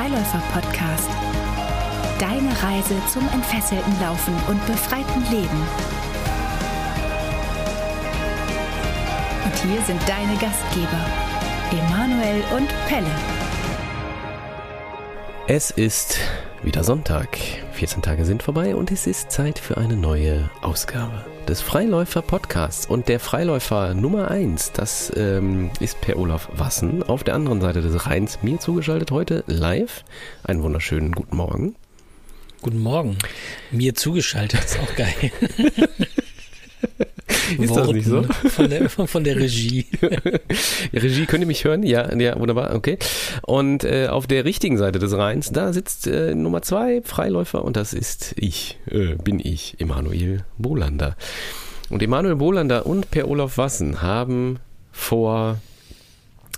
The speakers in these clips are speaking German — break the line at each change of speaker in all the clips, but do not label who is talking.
Freiläufer-Podcast. Deine Reise zum entfesselten Laufen und befreiten Leben. Und hier sind deine Gastgeber, Emanuel und Pelle.
Es ist wieder Sonntag. 14 Tage sind vorbei und es ist Zeit für eine neue Ausgabe des Freiläufer Podcasts. Und der Freiläufer Nummer 1, das ähm, ist Per Olaf Wassen auf der anderen Seite des Rheins, mir zugeschaltet heute live. Einen wunderschönen guten Morgen.
Guten Morgen. Mir zugeschaltet ist auch geil.
Ist das nicht so?
Von der, von der Regie.
Regie, könnt ihr mich hören? Ja, ja, wunderbar, okay. Und äh, auf der richtigen Seite des Rheins, da sitzt äh, Nummer zwei Freiläufer und das ist ich, äh, bin ich, Emanuel Bolander. Und Emanuel Bolander und Per Olaf Wassen haben vor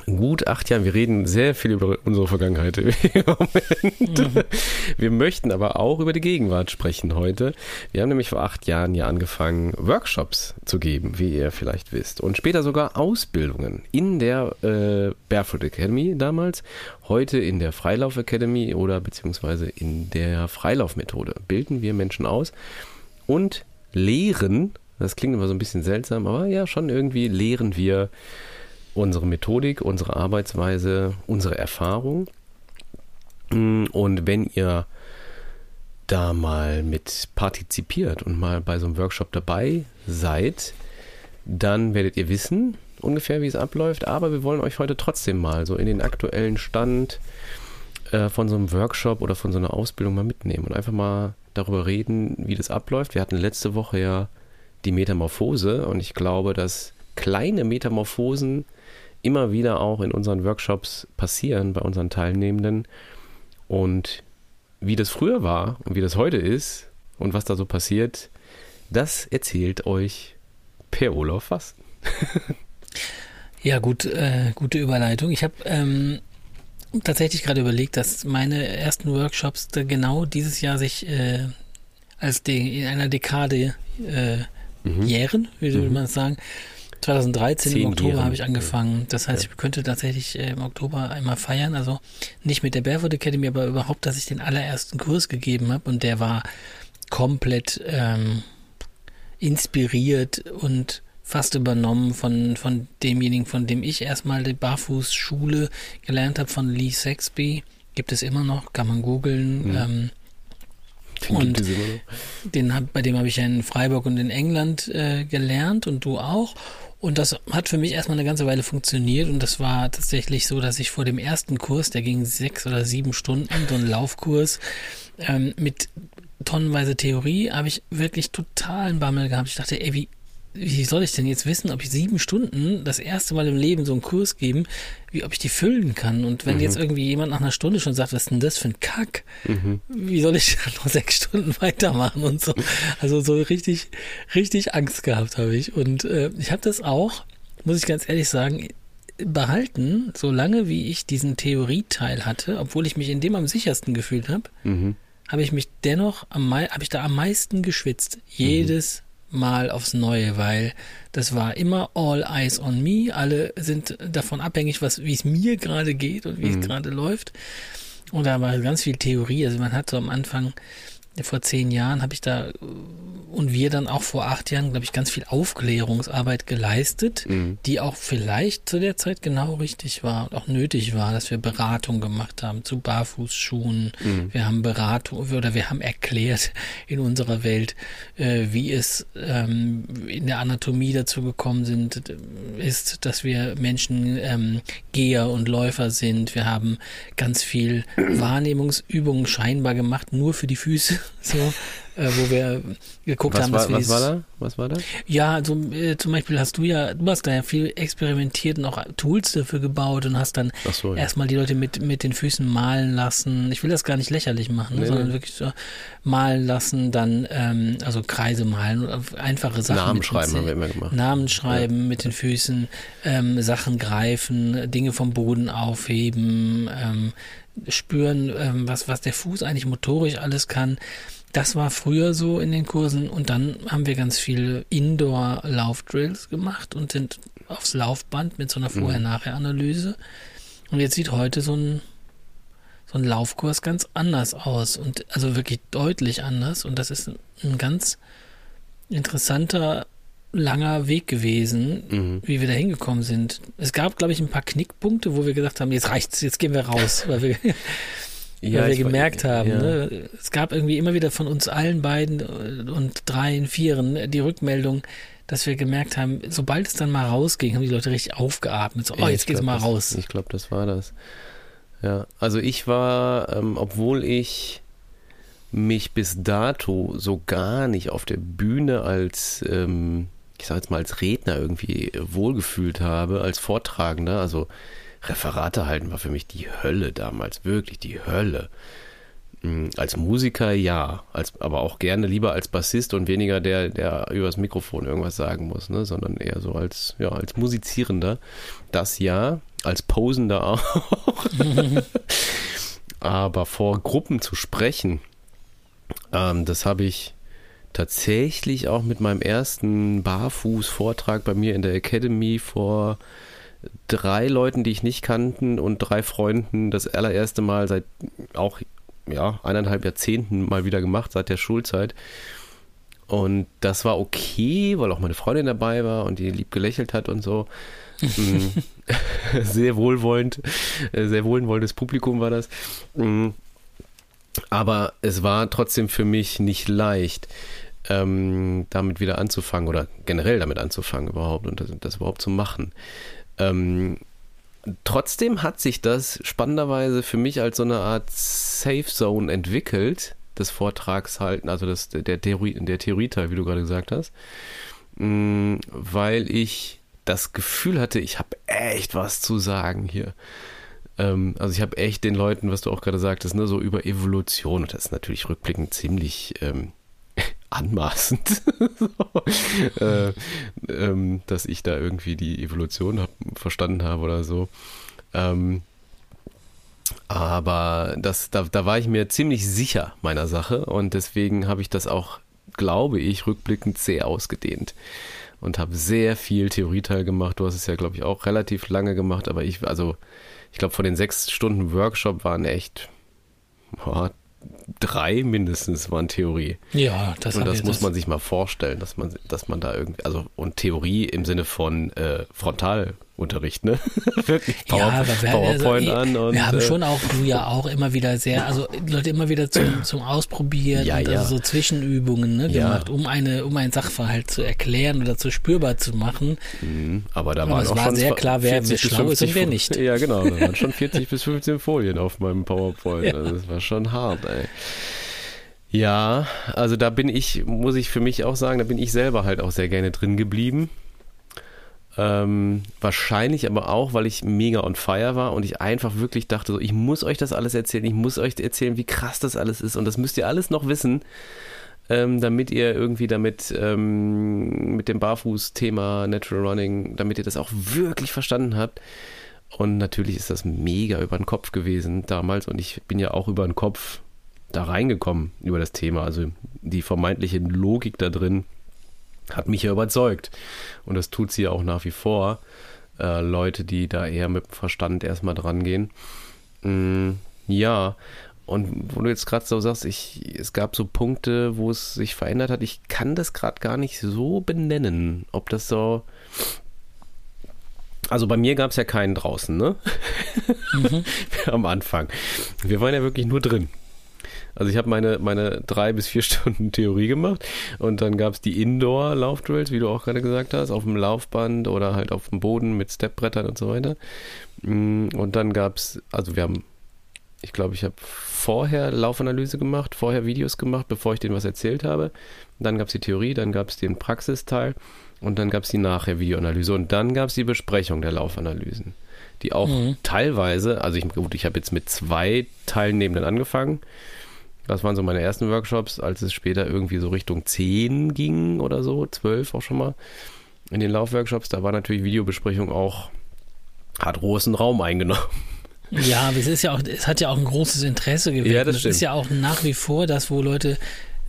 gut acht Jahren. Wir reden sehr viel über unsere Vergangenheit im Moment. Mhm. Wir möchten aber auch über die Gegenwart sprechen heute. Wir haben nämlich vor acht Jahren ja angefangen, Workshops zu geben, wie ihr vielleicht wisst. Und später sogar Ausbildungen in der äh, Barefoot Academy damals, heute in der Freilauf Academy oder beziehungsweise in der Freilaufmethode. Bilden wir Menschen aus und lehren, das klingt immer so ein bisschen seltsam, aber ja, schon irgendwie lehren wir unsere Methodik, unsere Arbeitsweise, unsere Erfahrung. Und wenn ihr da mal mit partizipiert und mal bei so einem Workshop dabei seid, dann werdet ihr wissen ungefähr, wie es abläuft. Aber wir wollen euch heute trotzdem mal so in den aktuellen Stand äh, von so einem Workshop oder von so einer Ausbildung mal mitnehmen und einfach mal darüber reden, wie das abläuft. Wir hatten letzte Woche ja die Metamorphose und ich glaube, dass kleine Metamorphosen immer wieder auch in unseren Workshops passieren bei unseren Teilnehmenden. Und wie das früher war und wie das heute ist und was da so passiert, das erzählt euch Per Olaf was.
ja, gut, äh, gute Überleitung. Ich habe ähm, tatsächlich gerade überlegt, dass meine ersten Workshops genau dieses Jahr sich äh, als in einer Dekade äh, mhm. jähren, wie würde mhm. man sagen. 2013 im Oktober habe ich angefangen. Das heißt, ja. ich könnte tatsächlich äh, im Oktober einmal feiern. Also nicht mit der Barefoot Academy, aber überhaupt, dass ich den allerersten Kurs gegeben habe und der war komplett ähm, inspiriert und fast übernommen von, von demjenigen, von dem ich erstmal die Barfußschule gelernt habe, von Lee Saxby. Gibt es immer noch, kann man googeln. Mhm. Ähm, und den hab, bei dem habe ich ja in Freiburg und in England äh, gelernt und du auch. Und das hat für mich erstmal eine ganze Weile funktioniert und das war tatsächlich so, dass ich vor dem ersten Kurs, der ging sechs oder sieben Stunden, so ein Laufkurs ähm, mit tonnenweise Theorie, habe ich wirklich totalen Bammel gehabt. Ich dachte, ey, wie, wie soll ich denn jetzt wissen, ob ich sieben Stunden das erste Mal im Leben so einen Kurs geben, wie ob ich die füllen kann? Und wenn mhm. jetzt irgendwie jemand nach einer Stunde schon sagt, was ist denn das für ein Kack? Mhm. Wie soll ich dann noch sechs Stunden weitermachen und so? Also so richtig, richtig Angst gehabt habe ich. Und äh, ich habe das auch, muss ich ganz ehrlich sagen, behalten, solange wie ich diesen Theorieteil hatte, obwohl ich mich in dem am sichersten gefühlt habe, mhm. habe ich mich dennoch am habe ich da am meisten geschwitzt. Jedes Mal aufs Neue, weil das war immer all eyes on me. Alle sind davon abhängig, was, wie es mir gerade geht und wie mhm. es gerade läuft. Und da war ganz viel Theorie. Also man hat so am Anfang vor zehn Jahren habe ich da und wir dann auch vor acht Jahren, glaube ich, ganz viel Aufklärungsarbeit geleistet, mhm. die auch vielleicht zu der Zeit genau richtig war und auch nötig war, dass wir Beratung gemacht haben zu Barfußschuhen. Mhm. Wir haben Beratung oder wir haben erklärt in unserer Welt, äh, wie es ähm, in der Anatomie dazu gekommen sind, ist, dass wir Menschen ähm, Geher und Läufer sind. Wir haben ganz viel Wahrnehmungsübungen scheinbar gemacht, nur für die Füße so, äh, wo wir geguckt
was
haben,
war,
dass wir
was war da? Was war da?
Ja, also äh, zum Beispiel hast du ja, du hast da ja viel experimentiert und auch Tools dafür gebaut und hast dann so, ja. erstmal die Leute mit mit den Füßen malen lassen. Ich will das gar nicht lächerlich machen, ne, nee, sondern nee. wirklich so malen lassen, dann ähm, also Kreise malen, einfache Sachen.
Namen schreiben haben wir immer gemacht.
Namen schreiben ja. mit den Füßen, ähm, Sachen greifen, Dinge vom Boden aufheben. Ähm, spüren, ähm, was, was der Fuß eigentlich motorisch alles kann. Das war früher so in den Kursen und dann haben wir ganz viele Indoor-Laufdrills gemacht und sind aufs Laufband mit so einer mhm. Vorher-Nachher-Analyse. Und jetzt sieht heute so ein so ein Laufkurs ganz anders aus und also wirklich deutlich anders. Und das ist ein ganz interessanter, langer Weg gewesen,
Mhm.
wie wir da hingekommen sind. Es gab, glaube ich, ein paar Knickpunkte, wo wir gesagt haben, jetzt reicht's, jetzt gehen wir raus, weil wir, weil wir
ich war-
gemerkt haben,
ja.
ne? es gab irgendwie immer wieder von uns allen beiden und dreien, vieren die Rückmeldung, dass wir gemerkt haben, sobald es dann mal rausging, haben die Leute richtig aufgeatmet. So, oh,
Ja,
jetzt
ich
geht's
glaub,
mal
das,
raus.
Ich glaube, das war das. Ja, also ich war, ähm, obwohl ich mich bis dato so gar nicht auf der Bühne als, ähm, ich sag jetzt mal als Redner irgendwie wohlgefühlt habe, als Vortragender, also Referate halten war für mich die Hölle damals, wirklich die Hölle. Mm, Als Musiker ja, als, aber auch gerne lieber als Bassist und weniger der, der übers Mikrofon irgendwas sagen muss, ne? sondern eher so als, ja, als Musizierender. Das ja, als Posender auch. aber vor Gruppen zu sprechen, ähm, das habe ich tatsächlich auch mit meinem ersten Barfuß-Vortrag bei mir in der Academy vor drei Leuten, die ich nicht kannten und drei Freunden das allererste Mal seit auch ja, eineinhalb Jahrzehnten mal wieder gemacht, seit der Schulzeit. Und das war okay, weil auch meine Freundin dabei war und die lieb gelächelt hat und so. Mm. sehr wohlwollend, äh, sehr wohlwollendes Publikum war das. Aber es war trotzdem für mich nicht leicht, ähm, damit wieder anzufangen oder generell damit anzufangen überhaupt und das, das überhaupt zu machen. Ähm, trotzdem hat sich das spannenderweise für mich als so eine Art Safe Zone entwickelt, des Vortrags halten, also das, der, Theorie, der Theorieteil, wie du gerade gesagt hast, Mm, weil ich das Gefühl hatte, ich habe echt was zu sagen hier. Ähm, also ich habe echt den Leuten, was du auch gerade sagtest, ne, so über Evolution, und das ist natürlich rückblickend ziemlich ähm, anmaßend, so, äh, ähm, dass ich da irgendwie die Evolution hab, verstanden habe oder so. Ähm, aber das, da, da war ich mir ziemlich sicher meiner Sache und deswegen habe ich das auch, glaube ich, rückblickend sehr ausgedehnt und habe sehr viel Theorieteil gemacht. Du hast es ja, glaube ich, auch relativ lange gemacht, aber ich, also ich glaube, von den sechs Stunden Workshop waren echt boah, drei mindestens waren Theorie.
Ja, das,
Und das muss man sich mal vorstellen, dass man, dass man da irgendwie, also und Theorie im Sinne von äh, Frontalunterricht, ne? Wirklich Power,
ja, wir,
PowerPoint
also,
an und
wir haben
äh,
schon auch, du ja auch immer wieder sehr, also Leute immer wieder zum, zum Ausprobieren
Ja,
und
ja.
also so Zwischenübungen ne, gemacht, um eine, um einen Sachverhalt zu erklären oder zu spürbar zu machen.
Mhm, Aber da waren
es
auch
war
schon
sehr klar, wer
40 bis
schlau ist und
50
wer nicht.
Ja, genau. Da waren schon 40 bis 15 Folien auf meinem PowerPoint.
Ja.
Also das war schon hart, ey. Ja, also da bin ich, muss ich für mich auch sagen, da bin ich selber halt auch sehr gerne drin geblieben. Ähm, wahrscheinlich aber auch, weil ich mega on fire war und ich einfach wirklich dachte, so, ich muss euch das alles erzählen, ich muss euch erzählen, wie krass das alles ist und das müsst ihr alles noch wissen, ähm, damit ihr irgendwie damit ähm, mit dem Barfuß-Thema Natural Running, damit ihr das auch wirklich verstanden habt. Und natürlich ist das mega über den Kopf gewesen damals und ich bin ja auch über den Kopf da reingekommen über das Thema. Also die vermeintliche Logik da drin hat mich ja überzeugt. Und das tut sie ja auch nach wie vor. Äh, Leute, die da eher mit dem Verstand erstmal dran gehen. Mm, ja, und wo du jetzt gerade so sagst, ich, es gab so Punkte, wo es sich verändert hat. Ich kann das gerade gar nicht so benennen, ob das so. Also bei mir gab es ja keinen draußen, ne? Am Anfang. Wir waren ja wirklich nur drin. Also ich habe meine, meine drei bis vier Stunden Theorie gemacht und dann gab es die Indoor-Laufdrills, wie du auch gerade gesagt hast, auf dem Laufband oder halt auf dem Boden mit Stepbrettern und so weiter. Mm, Und dann gab es, also wir haben, ich glaube, ich habe vorher Laufanalyse gemacht, vorher Videos gemacht, bevor ich denen was erzählt habe. Dann gab es die Theorie, dann gab es den Praxisteil und dann gab es die nachher Videoanalyse und dann gab es die Besprechung der Laufanalysen, die auch
Mhm.
teilweise, also ich, gut, ich habe jetzt mit zwei Teilnehmenden angefangen. Das waren so meine ersten Workshops, als es später irgendwie so Richtung 10 ging oder so, 12 auch schon mal. In den Laufworkshops, da war natürlich Videobesprechung auch, hat großen Raum eingenommen.
Ja, aber es ist ja auch, es hat ja auch ein großes Interesse geweckt.
Ja, das
Und es ist
stimmt.
ja auch nach wie vor das, wo Leute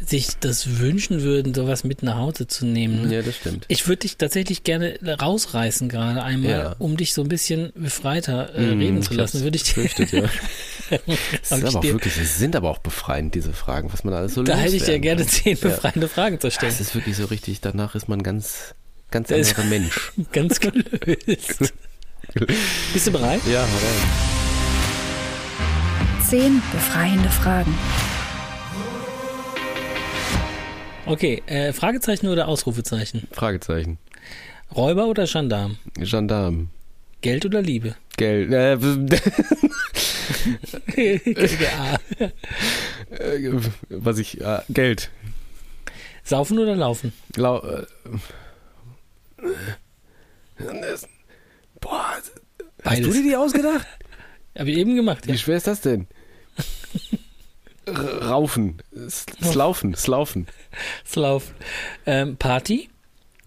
sich das wünschen würden, sowas mit nach Hause zu nehmen. Ne?
Ja, das stimmt.
Ich würde dich tatsächlich gerne rausreißen gerade einmal,
Ja.
um dich so ein bisschen befreiter äh,
Mm,
reden zu lassen. Würde ich dir,
befürchtet, ja. Das
Hab
ist aber auch wirklich, es sind aber auch befreiend, diese Fragen, was man alles so
da hätte ich dir
loswerden
gerne zehn
Ja.
befreiende Fragen zu stellen.
Das ist wirklich so richtig, danach ist man ganz, ganz anderer Mensch.
Ganz gelöst. Bist du bereit?
Ja, hau rein.
Zehn befreiende Fragen.
Okay, äh, Fragezeichen oder Ausrufezeichen?
Fragezeichen.
Räuber oder Gendarm?
Gendarm.
Geld oder Liebe?
Geld. Äh, äh, was ich. Äh, Geld.
Saufen oder laufen?
Lau, äh, boah, hast
Beides.
du dir die ausgedacht?
Hab ich eben gemacht. Ja.
Wie schwer ist das denn? Raufen. Slaufen. Slaufen.
Laufen. Ähm, Party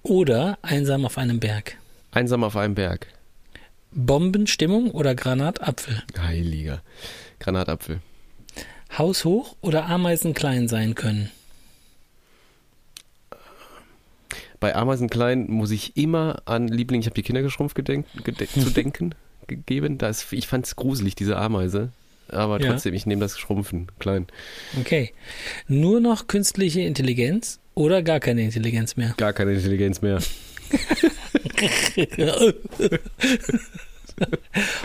oder einsam auf einem Berg?
Einsam auf einem Berg.
Bombenstimmung oder Granatapfel?
Heiliger. Granatapfel.
Haus hoch oder Ameisen klein sein können?
Bei Ameisen Klein muss ich immer an Liebling, ich habe die Kinder geschrumpft gedenk, gede zu denken gegeben. Das, ich fand es gruselig, diese Ameise. Aber
Ja.
trotzdem, ich nehme das Schrumpfen klein.
Okay. Nur noch künstliche Intelligenz oder gar keine Intelligenz mehr?
Gar keine Intelligenz mehr.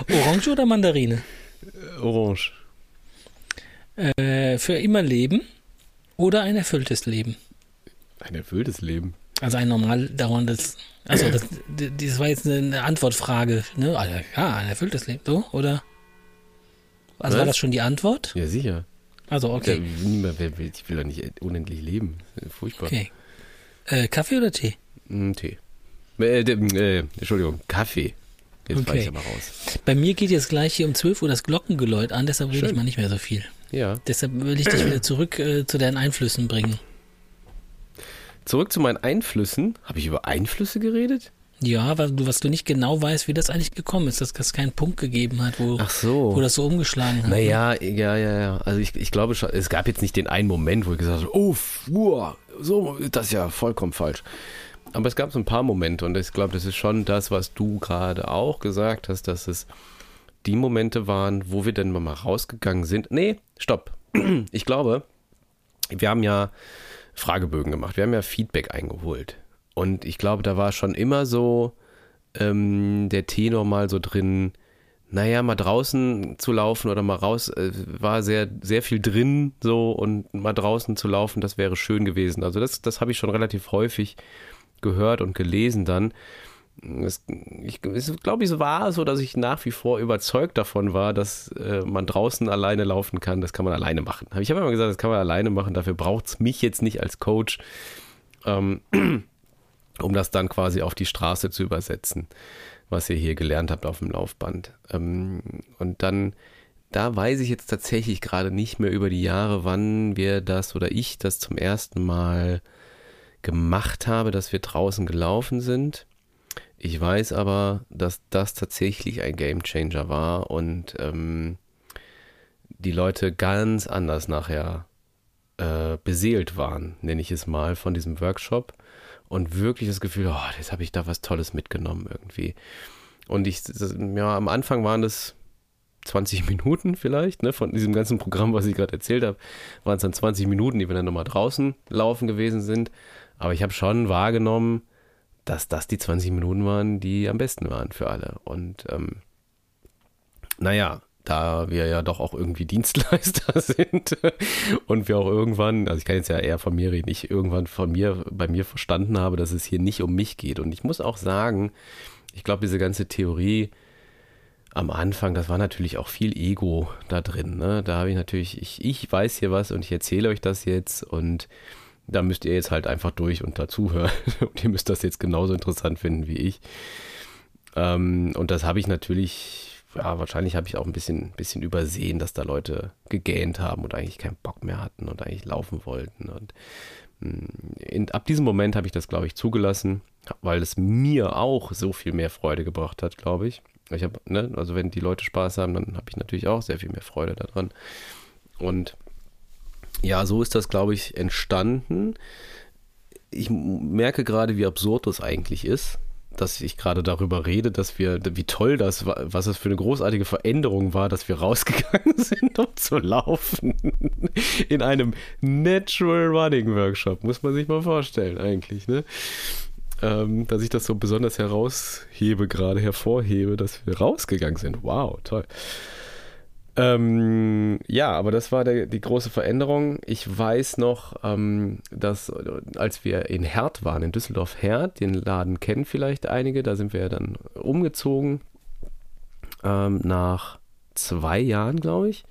Orange oder Mandarine?
Orange.
Äh, für immer leben oder ein erfülltes Leben?
Ein erfülltes Leben.
Also ein normal dauerndes. Also das, das war jetzt eine Antwortfrage. Ne? Also, ja, ein erfülltes Leben. So, oder? Also war
Was?
das schon die Antwort?
Ja, sicher.
Also okay.
Ja, niemand, wer will, ich will doch nicht unendlich leben. Furchtbar.
Okay. Äh, Kaffee oder Tee?
Mm, Tee. Äh, äh, Entschuldigung, Kaffee. Jetzt war
Okay.
ich aber raus.
Bei mir geht jetzt gleich hier um 12 Uhr das Glockengeläut an, deshalb rede ich mal nicht mehr so viel.
Ja.
Deshalb will ich dich wieder zurück äh, zu deinen Einflüssen bringen.
Zurück zu meinen Einflüssen. Habe ich über Einflüsse geredet?
Ja, weil du, was du nicht genau weißt, wie das eigentlich gekommen ist, dass es keinen Punkt gegeben hat, wo,
Ach so.
wo das so umgeschlagen hat.
Naja, ja, ja, ja. Also ich, ich glaube schon, es gab jetzt nicht den einen Moment, wo ich gesagt habe, oh, uah, so, das ist ja vollkommen falsch. Aber es gab so ein paar Momente und ich glaube, das ist schon das, was du gerade auch gesagt hast, dass es die Momente waren, wo wir dann mal rausgegangen sind. Nee, stopp. Ich glaube, wir haben ja Fragebögen gemacht, wir haben ja Feedback eingeholt. Und ich glaube, da war schon immer so ähm, der Tenor mal so drin, naja, mal draußen zu laufen oder mal raus, äh, war sehr, sehr viel drin so und mal draußen zu laufen, das wäre schön gewesen. Also das, das habe ich schon relativ häufig gehört und gelesen dann. Es, ich, es glaube ich, war so, dass ich nach wie vor überzeugt davon war, dass äh, man draußen alleine laufen kann. Das kann man alleine machen. Ich habe immer gesagt, das kann man alleine machen. Dafür braucht es mich jetzt nicht als Coach, ähm, um das dann quasi auf die Straße zu übersetzen, was ihr hier gelernt habt auf dem Laufband. Ähm, und dann, da weiß ich jetzt tatsächlich gerade nicht mehr über die Jahre, wann wir das oder ich das zum ersten Mal gemacht habe, dass wir draußen gelaufen sind. Ich weiß aber, dass das tatsächlich ein Game Changer war und ähm, die Leute ganz anders nachher äh, beseelt waren, nenne ich es mal, von diesem Workshop und wirklich das Gefühl, oh, jetzt habe ich da was Tolles mitgenommen irgendwie. Und ich, das, ja, am Anfang waren das 20 Minuten vielleicht, ne, von diesem ganzen Programm, was ich gerade erzählt habe, waren es dann 20 Minuten, die wir dann nochmal draußen laufen gewesen sind. Aber ich habe schon wahrgenommen, dass das die 20 Minuten waren, die am besten waren für alle. Und ähm, naja, da wir ja doch auch irgendwie Dienstleister sind und wir auch irgendwann, also ich kann jetzt ja eher von mir reden, ich irgendwann von mir, bei mir verstanden habe, dass es hier nicht um mich geht. Und ich muss auch sagen, ich glaube, diese ganze Theorie am Anfang, das war natürlich auch viel Ego da drin. Ne? Da habe ich natürlich, ich, ich weiß hier was und ich erzähle euch das jetzt und da müsst ihr jetzt halt einfach durch und dazuhören. Und ihr müsst das jetzt genauso interessant finden wie ich. Ähm, und das habe ich natürlich, ja, wahrscheinlich habe ich auch ein bisschen, bisschen übersehen, dass da Leute gegähnt haben und eigentlich keinen Bock mehr hatten und eigentlich laufen wollten. Und mh, in, ab diesem Moment habe ich das, glaube ich, zugelassen, weil es mir auch so viel mehr Freude gebracht hat, glaube ich. Ich habe, ne, also wenn die Leute Spaß haben, dann habe ich natürlich auch sehr viel mehr Freude daran. Und Ja, so ist das, glaube ich, entstanden. Ich merke gerade, wie absurd das eigentlich ist, dass ich gerade darüber rede, dass wir, wie toll das war, was es für eine großartige Veränderung war, dass wir rausgegangen sind, um zu laufen. In einem Natural Running Workshop, muss man sich mal vorstellen, eigentlich, ne? Ähm, dass ich das so besonders heraushebe, gerade hervorhebe, dass wir rausgegangen sind. Wow, toll. Ähm, ja, aber das war der, die große Veränderung. Ich weiß noch, ähm, dass als wir in Herd waren, in Düsseldorf-Herd, den Laden kennen vielleicht einige, da sind wir ja dann umgezogen ähm, nach zwei Jahren, glaube ich.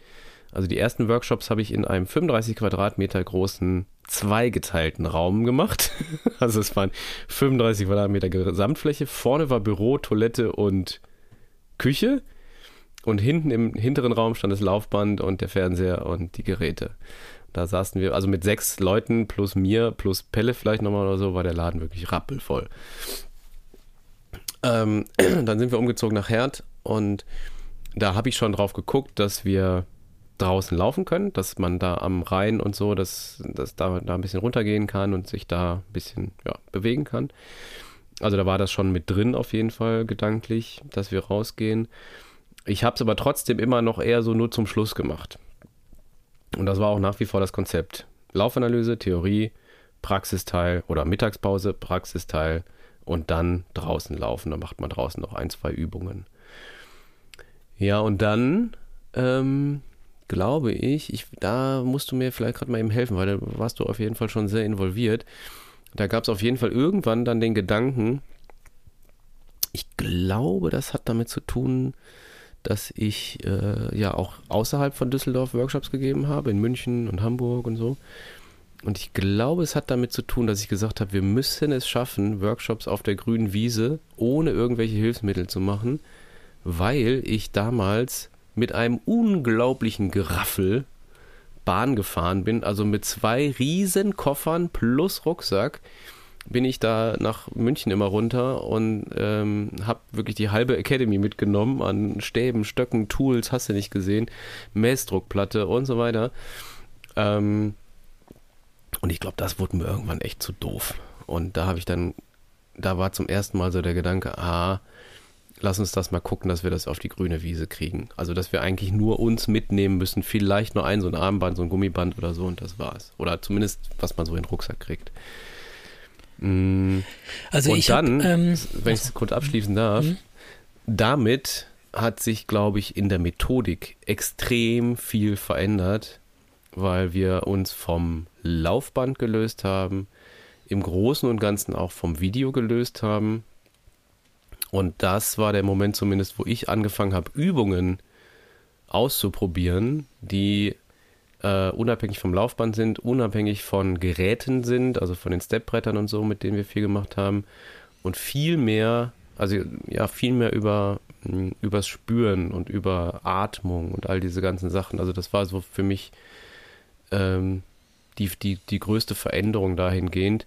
Also die ersten Workshops habe ich in einem 35 Quadratmeter großen zweigeteilten Raum gemacht. Also es waren 35 Quadratmeter Gesamtfläche. Vorne war Büro, Toilette und Küche. Und hinten im hinteren Raum stand das Laufband und der Fernseher und die Geräte. Da saßen wir, also mit sechs Leuten plus mir, plus Pelle vielleicht nochmal oder so, war der Laden wirklich rappelvoll. Ähm, dann sind wir umgezogen nach Herd und da habe ich schon drauf geguckt, dass wir draußen laufen können, dass man da am Rhein und so, dass, dass da, da ein bisschen runtergehen kann und sich da ein bisschen ja, bewegen kann. Also da war das schon mit drin auf jeden Fall gedanklich, dass wir rausgehen. Ich habe es aber trotzdem immer noch eher so nur zum Schluss gemacht. Und das war auch nach wie vor das Konzept. Laufanalyse, Theorie, Praxisteil oder Mittagspause, Praxisteil und dann draußen laufen. Dann macht man draußen noch ein, zwei Übungen. Ja, und dann ähm, glaube ich, ich, da musst du mir vielleicht gerade mal eben helfen, weil da warst du auf jeden Fall schon sehr involviert. Da gab es auf jeden Fall irgendwann dann den Gedanken, ich glaube, das hat damit zu tun, dass ich äh, ja auch außerhalb von Düsseldorf Workshops gegeben habe, in München und Hamburg und so. Und ich glaube, es hat damit zu tun, dass ich gesagt habe, wir müssen es schaffen, Workshops auf der grünen Wiese ohne irgendwelche Hilfsmittel zu machen, weil ich damals mit einem unglaublichen Geraffel Bahn gefahren bin, also mit zwei riesen Koffern plus Rucksack bin ich da nach München immer runter und ähm, habe wirklich die halbe Academy mitgenommen an Stäben, Stöcken, Tools, hast du nicht gesehen, Messdruckplatte und so weiter. Ähm, und ich glaube, das wurde mir irgendwann echt zu doof. Und da habe ich dann, da war zum ersten Mal so der Gedanke, ah, lass uns das mal gucken, dass wir das auf die grüne Wiese kriegen. Also, dass wir eigentlich nur uns mitnehmen müssen, vielleicht nur ein, so ein Armband, so ein Gummiband oder so und das war's. Oder zumindest, was man so in den Rucksack kriegt. Mm.
Also
und
ich
dann,
hab, ähm,
wenn ich es kurz abschließen darf,
Mhm.
damit hat sich, glaube ich, in der Methodik extrem viel verändert, weil wir uns vom Laufband gelöst haben, im Großen und Ganzen auch vom Video gelöst haben. Und das war der Moment zumindest, wo ich angefangen habe, Übungen auszuprobieren, die äh, unabhängig vom Laufband sind, unabhängig von Geräten sind, also von den Stepbrettern und so, mit denen wir viel gemacht haben und viel mehr, also ja, viel mehr über mh, übers Spüren und über Atmung und all diese ganzen Sachen. Also das war so für mich ähm, die, die, die größte Veränderung dahingehend,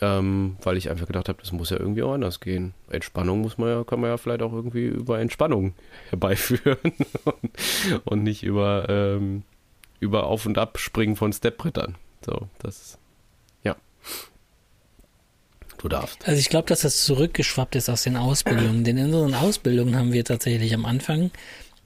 ähm, weil ich einfach gedacht habe, das muss ja irgendwie auch anders gehen. Entspannung muss man ja, kann man ja vielleicht auch irgendwie über Entspannung herbeiführen und, und nicht über ähm, über Auf- und Abspringen von Stepbrettern. So, das, ja. Du darfst.
Also ich glaube, dass das zurückgeschwappt ist aus den Ausbildungen. Denn in unseren Ausbildungen haben wir tatsächlich am Anfang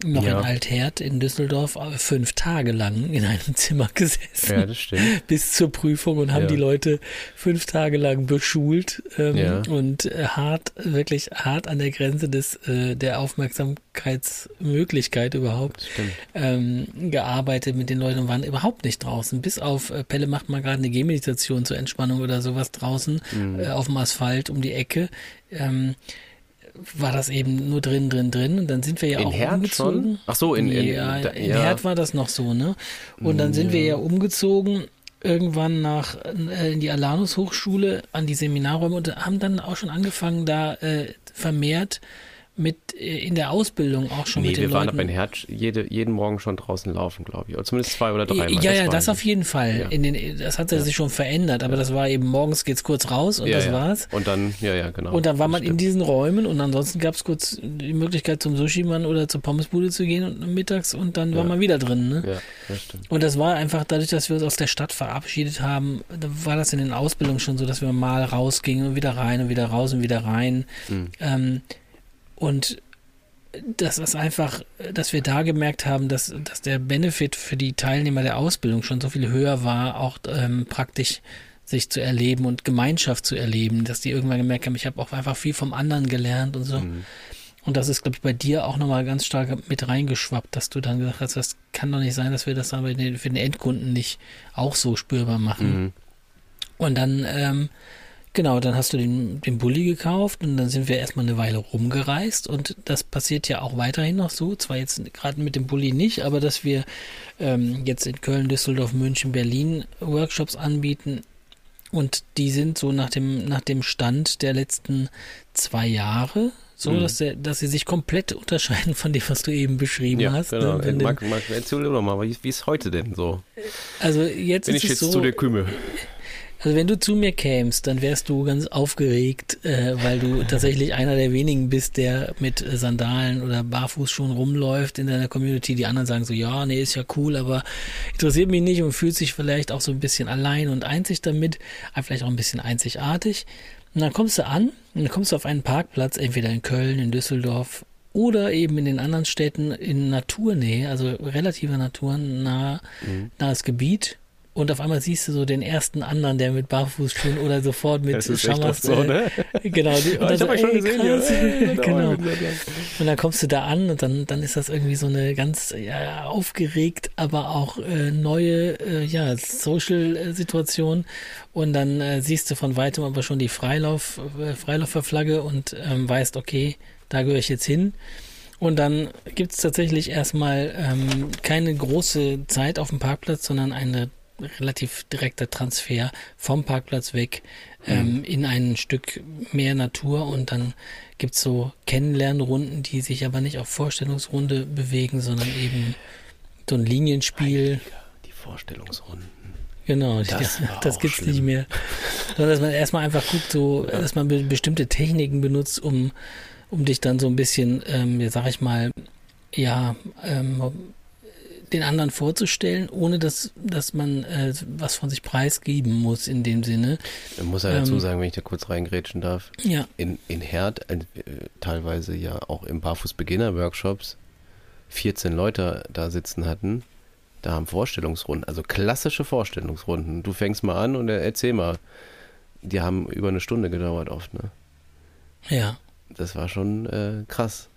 noch
Ja.
in Altherd in Düsseldorf äh, fünf Tage lang in einem Zimmer gesessen.
Ja, das stimmt.
bis zur Prüfung und haben
Ja.
die Leute fünf Tage lang beschult ähm,
Ja.
und äh, hart, wirklich hart an der Grenze des äh, der Aufmerksamkeitsmöglichkeit überhaupt ähm, gearbeitet mit den Leuten und waren überhaupt nicht draußen. Bis auf äh, Pelle macht mal gerade eine Gehmeditation zur Entspannung oder sowas draußen
Mhm.
äh, auf dem Asphalt um die Ecke. Ähm, war das eben nur drin, drin, drin und dann sind wir ja
In
auch
Herd
umgezogen.
schon? Ach so, in, in,
ja, in
ja.
Herd war das noch so, ne? Und dann sind wir ja umgezogen irgendwann nach äh, in die Alanus Hochschule an die Seminarräume und haben dann auch schon angefangen, da äh, vermehrt mit äh, in der Ausbildung auch schon
nee,
mit den
wir waren
Leuten?
aber in Herz jede, jeden Morgen schon draußen laufen, glaube ich. Oder zumindest zwei oder drei Mal.
Ja, ja, das auf jeden Fall.
Ja.
In den, das hat sich schon verändert, aber das war eben morgens geht's kurz raus und
ja,
das
ja.
war's.
Und dann, ja, ja, genau.
Und dann war man in diesen Räumen und ansonsten gab's kurz die Möglichkeit zum Sushi-Mann oder zur Pommesbude zu gehen und mittags und dann war
Ja.
man wieder drin. Ne?
Ja, das stimmt.
Und das war einfach dadurch, dass wir uns aus der Stadt verabschiedet haben, da war das in den Ausbildungen schon so, dass wir mal rausgingen und wieder rein und wieder raus und wieder rein.
Mhm.
Ähm, und das ist einfach, dass wir da gemerkt haben, dass, dass der Benefit für die Teilnehmer der Ausbildung schon so viel höher war, auch ähm, praktisch sich zu erleben und Gemeinschaft zu erleben, dass die irgendwann gemerkt haben, ich habe auch einfach viel vom anderen gelernt und so.
Mhm.
Und das ist, glaube ich, bei dir auch nochmal ganz stark mit reingeschwappt, dass du dann gesagt hast, das kann doch nicht sein, dass wir das dann für den Endkunden nicht auch so spürbar machen.
Mhm.
Und dann, ähm, genau, dann hast du den, den Bulli gekauft und dann sind wir erstmal eine Weile rumgereist und das passiert ja auch weiterhin noch so, zwar jetzt gerade mit dem Bulli nicht, aber dass wir ähm, jetzt in Köln, Düsseldorf, München, Berlin Workshops anbieten und die sind so nach dem, nach dem Stand der letzten zwei Jahre, so,
Mhm.
dass, der, dass sie sich komplett unterscheiden von dem, was du eben beschrieben
Ja,
hast.
genau.
ne? Von dem-
Marc, Marc, erzähl doch mal, wie, wie ist heute denn so?
also jetzt
Wenn
ist
ich jetzt
so,
zu dir kümme.
Also wenn du zu mir kämst, dann wärst du ganz aufgeregt, äh, weil du tatsächlich einer der wenigen bist, der mit Sandalen oder Barfußschuhen rumläuft in deiner Community. Die anderen sagen so, ja, nee, ist ja cool, aber interessiert mich nicht und fühlt sich vielleicht auch so ein bisschen allein und einzig damit, vielleicht auch ein bisschen einzigartig. Und dann kommst du an und dann kommst du auf einen Parkplatz, entweder in Köln, in Düsseldorf oder eben in den anderen Städten in Naturnähe, also relativer naturnah,
Mhm.
nahes Gebiet. Und auf einmal siehst du so den ersten anderen, der mit Barfußschuhen oder sofort mit Schamas,
so, ne?
äh, Genau, die, und
Ja,
dann
ich
so,
euch schon
ey,
gesehen
krass.
Ey,
genau.
genau.
Und dann kommst du da an und dann, dann ist das irgendwie so eine ganz ja, aufgeregt, aber auch äh, neue äh, ja, Social-Situation. Und dann äh, siehst du von weitem aber schon die Freilauf, äh, Freiläuferflagge und ähm, weißt, okay, da gehöre ich jetzt hin. Und dann gibt es tatsächlich erstmal ähm, keine große Zeit auf dem Parkplatz, sondern eine relativ direkter Transfer vom Parkplatz weg ähm, in ein Stück mehr Natur und dann gibt's so Kennenlernrunden, die sich aber nicht auf Vorstellungsrunde bewegen, sondern eben so ein Linienspiel.
Die Vorstellungsrunden.
Genau,
Das war
das gibt's
schlimm.
nicht mehr. Sondern dass man erstmal einfach guckt, so, dass man be bestimmte Techniken benutzt, um, um dich dann so ein bisschen, ähm, ja, sag ich mal, ja, ähm, den anderen vorzustellen, ohne dass, dass man äh, was von sich preisgeben muss in dem Sinne.
Ich muss ja dazu
Ähm,
sagen, wenn ich da kurz reingrätschen darf,
Ja,
in, in Herd, äh, teilweise ja auch im Barfuß-Beginner-Workshops, 14 Leute da sitzen hatten, da haben Vorstellungsrunden, also klassische Vorstellungsrunden. Du fängst mal an und äh, erzähl mal. Die haben über eine Stunde gedauert oft, ne?
ja.
Das war schon äh, krass.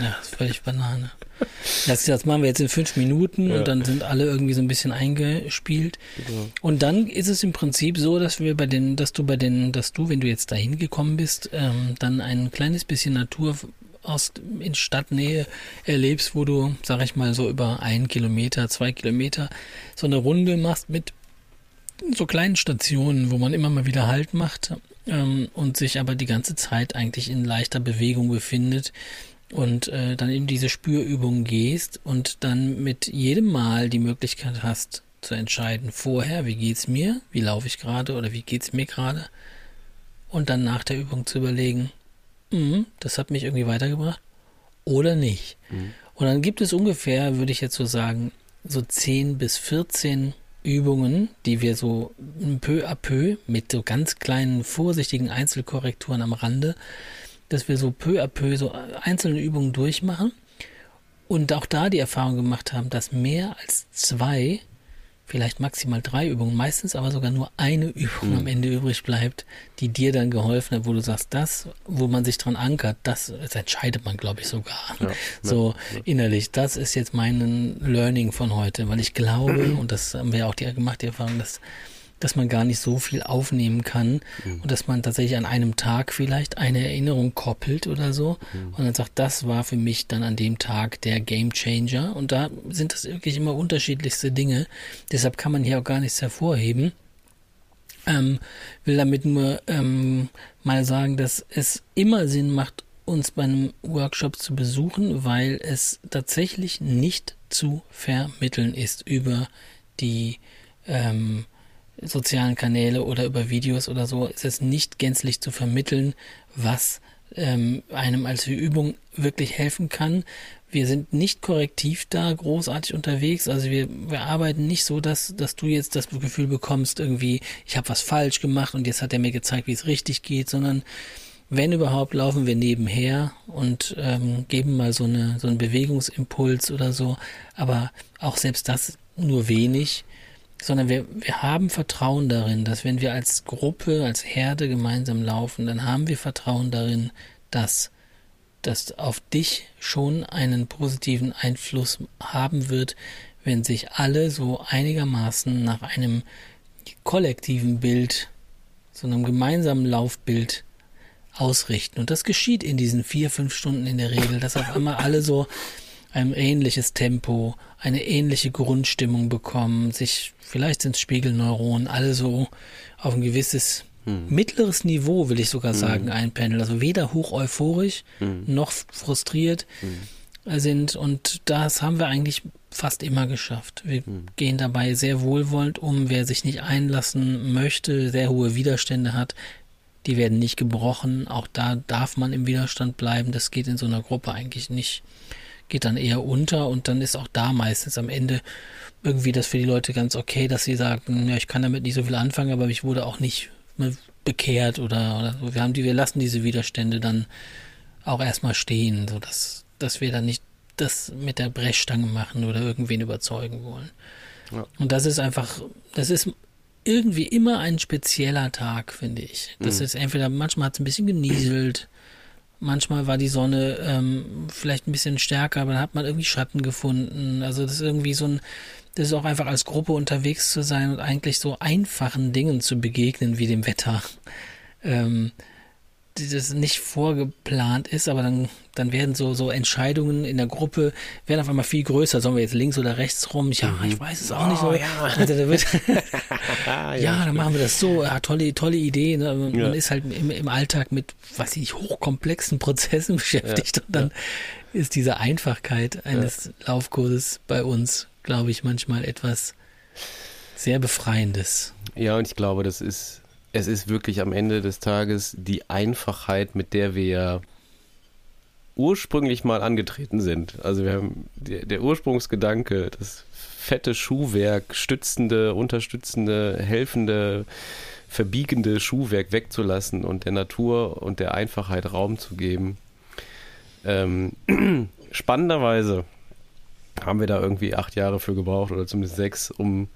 Ja, das ist völlig Banane. Das, das machen wir jetzt in fünf Minuten
Ja.
und dann sind alle irgendwie so ein bisschen eingespielt.
Genau.
Und dann ist es im Prinzip so, dass wir bei den, dass du bei den, dass du, wenn du jetzt dahin gekommen bist, ähm, dann ein kleines bisschen Natur aus in Stadtnähe erlebst, wo du, sag ich mal, so über einen Kilometer, zwei Kilometer so eine Runde machst mit so kleinen Stationen, wo man immer mal wieder Halt macht ähm, und sich aber die ganze Zeit eigentlich in leichter Bewegung befindet und äh, dann in diese Spürübung gehst und dann mit jedem Mal die Möglichkeit hast zu entscheiden, vorher, wie geht's mir, wie laufe ich gerade oder wie geht's mir gerade und dann nach der Übung zu überlegen, mhm, das hat mich irgendwie weitergebracht oder nicht.
Mhm.
Und dann gibt es ungefähr, würde ich jetzt so sagen, so 10 bis 14 Übungen, die wir so peu à peu mit so ganz kleinen, vorsichtigen Einzelkorrekturen am Rande, dass wir so peu à peu so einzelne Übungen durchmachen und auch da die Erfahrung gemacht haben, dass mehr als zwei, vielleicht maximal drei Übungen, meistens aber sogar nur eine Übung
Mhm.
am Ende übrig bleibt, die dir dann geholfen hat, wo du sagst, das, wo man sich dran ankert, das, das entscheidet man, glaube ich, sogar.
Ja,
So innerlich, das ist jetzt mein Learning von heute, weil ich glaube, und das haben wir auch die, gemacht, die Erfahrung, dass, dass man gar nicht so viel aufnehmen kann und dass man tatsächlich an einem Tag vielleicht eine Erinnerung koppelt oder so und dann sagt, das war für mich dann an dem Tag der Game Changer und da sind das wirklich immer unterschiedlichste Dinge. Deshalb kann man hier auch gar nichts hervorheben. Ähm, will damit nur ähm, mal sagen, dass es immer Sinn macht, uns bei einem Workshop zu besuchen, weil es tatsächlich nicht zu vermitteln ist über die ähm, sozialen Kanäle oder über Videos oder so. Ist es nicht gänzlich zu vermitteln, was ähm, einem als Übung wirklich helfen kann. Wir sind nicht korrektiv da großartig unterwegs. Also wir, wir arbeiten nicht so, dass, dass du jetzt das Gefühl bekommst, irgendwie, ich habe was falsch gemacht und jetzt hat er mir gezeigt, wie es richtig geht, sondern wenn überhaupt, laufen wir nebenher und ähm, geben mal so, eine, so einen Bewegungsimpuls oder so. Aber auch selbst das nur wenig, sondern wir, wir haben Vertrauen darin, dass wenn wir als Gruppe, als Herde gemeinsam laufen, dann haben wir Vertrauen darin, dass das auf dich schon einen positiven Einfluss haben wird, wenn sich alle so einigermaßen nach einem kollektiven Bild, so einem gemeinsamen Laufbild ausrichten. Und das geschieht in diesen vier, fünf Stunden in der Regel, dass auf einmal alle so ein ähnliches Tempo, eine ähnliche Grundstimmung bekommen, sich, vielleicht sind Spiegelneuronen, alle so auf ein gewisses hm. mittleres Niveau, will ich sogar hm. sagen, einpendeln. Also weder hoch euphorisch hm. noch frustriert hm. sind. Und das haben wir eigentlich fast immer geschafft. Wir hm. gehen dabei sehr wohlwollend um. Wer sich nicht einlassen möchte, sehr hohe Widerstände hat, die werden nicht gebrochen. Auch da darf man im Widerstand bleiben. Das geht in so einer Gruppe eigentlich nicht. Geht dann eher unter und dann ist auch da meistens am Ende irgendwie das für die Leute ganz okay, dass sie sagen, ja, ich kann damit nicht so viel anfangen, aber ich wurde auch nicht ne, bekehrt oder, oder so. Wir haben die, wir lassen diese Widerstände dann auch erstmal stehen, so dass, dass wir dann nicht das mit der Brechstange machen oder irgendwen überzeugen wollen. Ja. Und das ist einfach, das ist irgendwie immer ein spezieller Tag, finde ich. Das mhm. ist entweder, manchmal hat es ein bisschen genieselt, manchmal war die Sonne ähm, vielleicht ein bisschen stärker, aber dann hat man irgendwie Schatten gefunden. Also das ist irgendwie so ein, das ist auch einfach als Gruppe unterwegs zu sein und eigentlich so einfachen Dingen zu begegnen wie dem Wetter. Ähm, das nicht vorgeplant ist, aber dann, dann werden so, so Entscheidungen in der Gruppe werden auf einmal viel größer. Sollen wir jetzt links oder rechts rum? Ja, mhm. ich weiß es auch oh, nicht so. Ja, also, da wird, ja, ja dann machen wir das so. Ja, tolle, tolle Idee. Ne? Man ja. ist halt im, im Alltag mit, weiß ich nicht, hochkomplexen Prozessen beschäftigt und dann ist diese Einfachkeit eines Laufkurses bei uns, glaube ich, manchmal etwas sehr Befreiendes.
Ja, und ich glaube, das ist es ist wirklich am Ende des Tages die Einfachheit, mit der wir ursprünglich mal angetreten sind. Also wir haben der, der Ursprungsgedanke, das fette Schuhwerk, stützende, unterstützende, helfende, verbiegende Schuhwerk wegzulassen und der Natur und der Einfachheit Raum zu geben. Ähm, spannenderweise haben wir da irgendwie acht Jahre für gebraucht oder zumindest sechs, um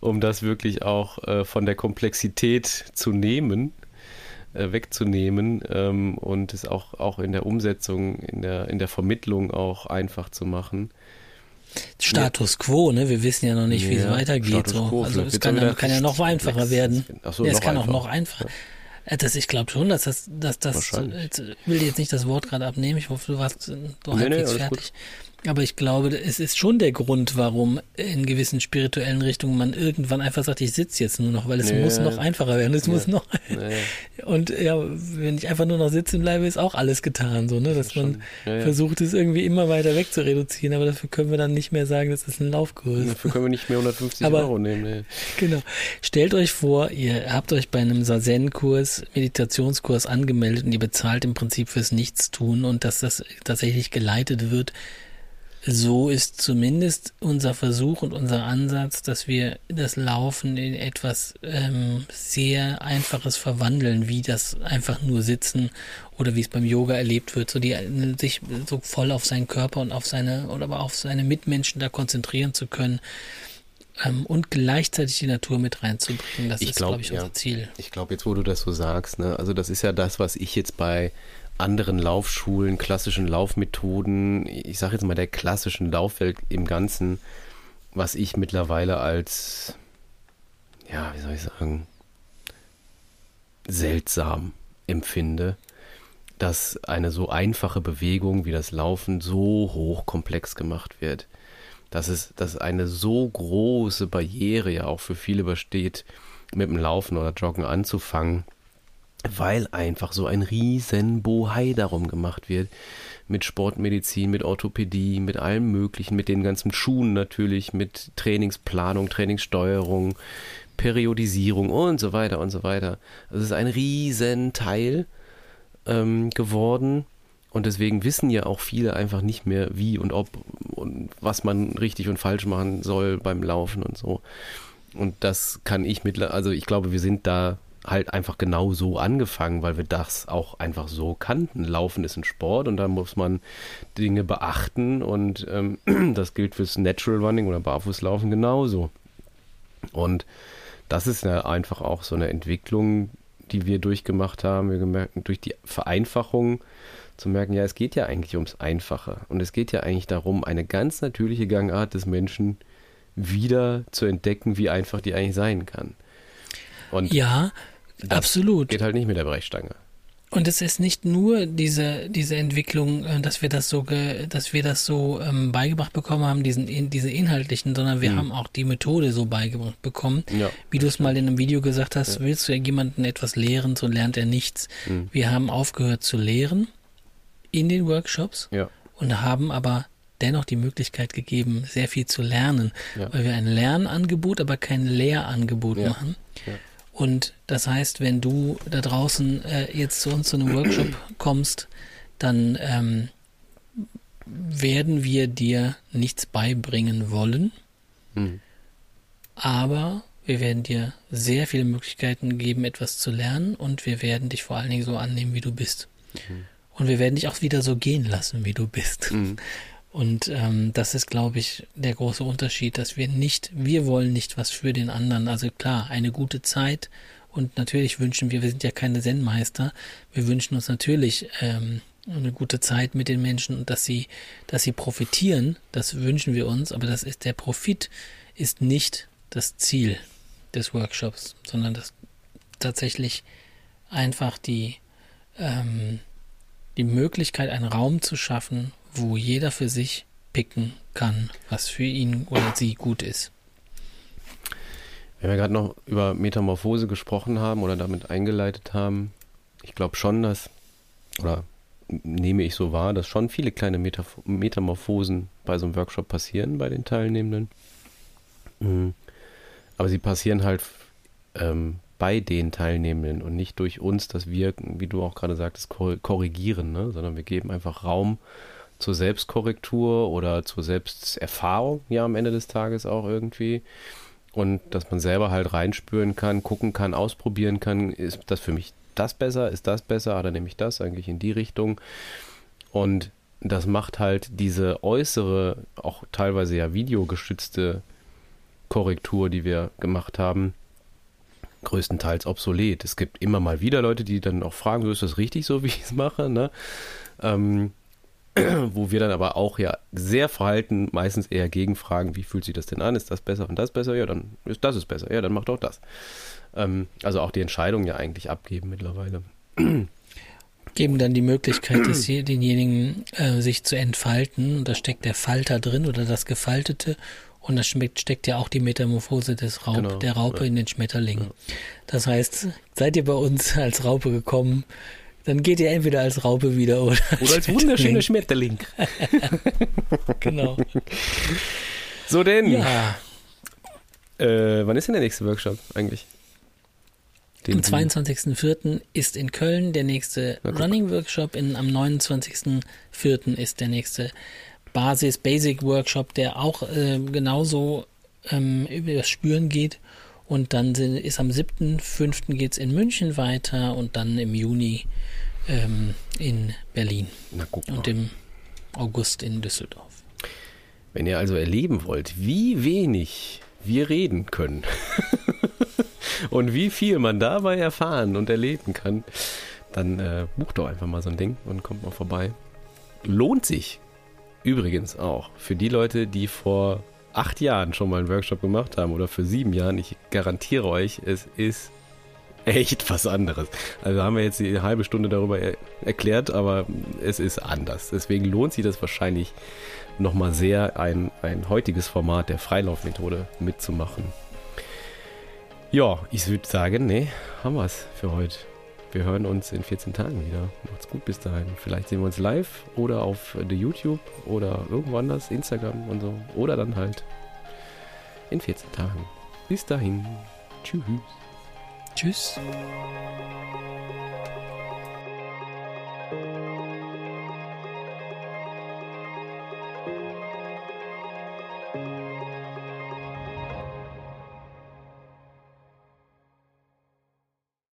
um das wirklich auch äh, von der Komplexität zu nehmen, äh, wegzunehmen ähm, und es auch, auch in der Umsetzung, in der, in der Vermittlung auch einfach zu machen.
Status quo, ne? Wir wissen ja noch nicht, wie ja, es weitergeht. So. Also es kann, dann, kann ja noch einfacher werden. So, ja, es kann einfach. auch noch einfacher. Ja. Äh, das, ich glaube schon, dass das, dass das, ich will jetzt nicht das Wort gerade abnehmen. Ich hoffe, du warst so nee, halbwegs nee, fertig. Gut. Aber ich glaube, es ist schon der Grund, warum in gewissen spirituellen Richtungen man irgendwann einfach sagt, ich sitze jetzt nur noch, weil es ja. muss noch einfacher werden. Es ja. muss noch. Ja. Und ja, wenn ich einfach nur noch sitzen bleibe, ist auch alles getan, so, ne? Dass man versucht, es irgendwie immer weiter weg zu reduzieren, aber dafür können wir dann nicht mehr sagen, das ist ein Laufkurs.
Dafür können wir nicht mehr 150 aber, Euro nehmen. Nee.
Genau. Stellt euch vor, ihr habt euch bei einem Sazen-Kurs, Meditationskurs angemeldet und ihr bezahlt im Prinzip fürs Nichtstun und dass das tatsächlich geleitet wird so ist zumindest unser Versuch und unser Ansatz, dass wir das Laufen in etwas ähm, sehr Einfaches verwandeln, wie das einfach nur Sitzen oder wie es beim Yoga erlebt wird, so die sich so voll auf seinen Körper und auf seine oder aber auf seine Mitmenschen da konzentrieren zu können ähm, und gleichzeitig die Natur mit reinzubringen. Das ich ist, glaube ich, unser ja. Ziel.
Ich glaube, jetzt wo du das so sagst, ne, also das ist ja das, was ich jetzt bei anderen Laufschulen, klassischen Laufmethoden, ich sage jetzt mal der klassischen Laufwelt im Ganzen, was ich mittlerweile als, ja, wie soll ich sagen, seltsam empfinde, dass eine so einfache Bewegung wie das Laufen so hochkomplex gemacht wird. Dass es, dass eine so große Barriere ja auch für viele besteht, mit dem Laufen oder Joggen anzufangen weil einfach so ein riesen Bohai darum gemacht wird. Mit Sportmedizin, mit Orthopädie, mit allem Möglichen, mit den ganzen Schuhen natürlich, mit Trainingsplanung, Trainingssteuerung, Periodisierung und so weiter und so weiter. Das ist ein riesen Teil ähm, geworden. Und deswegen wissen ja auch viele einfach nicht mehr, wie und ob und was man richtig und falsch machen soll beim Laufen und so. Und das kann ich mittlerweile, also ich glaube, wir sind da halt einfach genau so angefangen, weil wir das auch einfach so kannten. Laufen ist ein Sport und da muss man Dinge beachten und ähm, das gilt fürs Natural Running oder Barfußlaufen genauso. Und das ist ja einfach auch so eine Entwicklung, die wir durchgemacht haben. Wir gemerkt, durch die Vereinfachung zu merken, ja, es geht ja eigentlich ums Einfache. Und es geht ja eigentlich darum, eine ganz natürliche Gangart des Menschen wieder zu entdecken, wie einfach die eigentlich sein kann.
Und ja, absolut.
Geht halt nicht mit der Brechstange.
Und es ist nicht nur diese, diese Entwicklung, äh, dass wir das so, ge, dass wir das so ähm, beigebracht bekommen haben, diesen, diese inhaltlichen, sondern wir mhm. haben auch die Methode so beigebracht bekommen. Ja. Wie du es mal in einem Video gesagt hast, ja. willst du ja jemanden etwas lehren, so lernt er nichts. Mhm. Wir haben aufgehört zu lehren in den Workshops
ja.
und haben aber dennoch die Möglichkeit gegeben, sehr viel zu lernen, weil wir ein Lernangebot, aber kein Lehrangebot machen. Und das heißt, wenn du da draußen äh, jetzt zu uns zu einem Workshop kommst, dann ähm, werden wir dir nichts beibringen wollen. Mhm. Aber wir werden dir sehr viele Möglichkeiten geben, etwas zu lernen und wir werden dich vor allen Dingen so annehmen, wie du bist. Mhm. Und wir werden dich auch wieder so gehen lassen, wie du bist. Mhm. Und ähm, das ist, glaube ich, der große Unterschied, dass wir nicht, wir wollen nicht was für den anderen. Also klar, eine gute Zeit. Und natürlich wünschen wir, wir sind ja keine Zen-Meister, wir wünschen uns natürlich ähm, eine gute Zeit mit den Menschen und dass sie, dass sie profitieren, das wünschen wir uns, aber das ist der Profit ist nicht das Ziel des Workshops, sondern das tatsächlich einfach die ähm, die Möglichkeit, einen Raum zu schaffen, wo jeder für sich picken kann, was für ihn oder sie gut ist.
Wenn wir gerade noch über Metamorphose gesprochen haben oder damit eingeleitet haben, ich glaube schon, dass, oder nehme ich so wahr, dass schon viele kleine Metaf Metamorphosen bei so einem Workshop passieren bei den Teilnehmenden. Mhm. Aber sie passieren halt ähm, bei den Teilnehmenden und nicht durch uns, dass wir, wie du auch gerade sagtest, korrigieren, ne? sondern wir geben einfach Raum zur Selbstkorrektur oder zur Selbsterfahrung, ja, am Ende des Tages auch irgendwie. Und dass man selber halt reinspüren kann, gucken kann, ausprobieren kann, ist das für mich das besser, ist das besser, oder nehme ich das eigentlich in die Richtung? Und das macht halt diese äußere, auch teilweise ja videogestützte Korrektur, die wir gemacht haben, größtenteils obsolet. Es gibt immer mal wieder Leute, die dann auch fragen, so ist das richtig so, wie ich es mache, ne? Ähm, wo wir dann aber auch ja sehr verhalten, meistens eher gegenfragen, wie fühlt sich das denn an? Ist das besser und das besser? Ja, dann ist das ist besser. Ja, dann mach doch das. Ähm, also auch die Entscheidung ja eigentlich abgeben mittlerweile.
Geben dann die Möglichkeit, dass hier denjenigen äh, sich zu entfalten. Und da steckt der Falter drin oder das Gefaltete. Und da steckt ja auch die Metamorphose des Raub, genau, der Raupe ja. in den Schmetterling. Ja. Das heißt, seid ihr bei uns als Raupe gekommen, dann geht ihr entweder als Raupe wieder oder,
oder als wunderschöner Schmetterling.
genau.
So denn. Ja. Äh, wann ist denn der nächste Workshop eigentlich?
Den am 22.04. ist in Köln der nächste Running Workshop. In, am 29.04. ist der nächste Basis Basic Workshop, der auch äh, genauso ähm, über das Spüren geht. Und dann ist am 7.5. geht es in München weiter und dann im Juni ähm, in Berlin.
Na, guck mal.
Und im August in Düsseldorf.
Wenn ihr also erleben wollt, wie wenig wir reden können und wie viel man dabei erfahren und erleben kann, dann äh, bucht doch einfach mal so ein Ding und kommt mal vorbei. Lohnt sich übrigens auch für die Leute, die vor acht Jahren schon mal einen Workshop gemacht haben oder für sieben Jahren, ich garantiere euch, es ist echt was anderes. Also haben wir jetzt die halbe Stunde darüber er erklärt, aber es ist anders. Deswegen lohnt sich das wahrscheinlich nochmal sehr, ein, ein heutiges Format der Freilaufmethode mitzumachen. Ja, ich würde sagen, nee, haben wir es für heute. Wir hören uns in 14 Tagen wieder. Macht's gut bis dahin. Vielleicht sehen wir uns live oder auf der YouTube oder irgendwo anders, Instagram und so. Oder dann halt in 14 Tagen. Bis dahin. Tschüss.
Tschüss.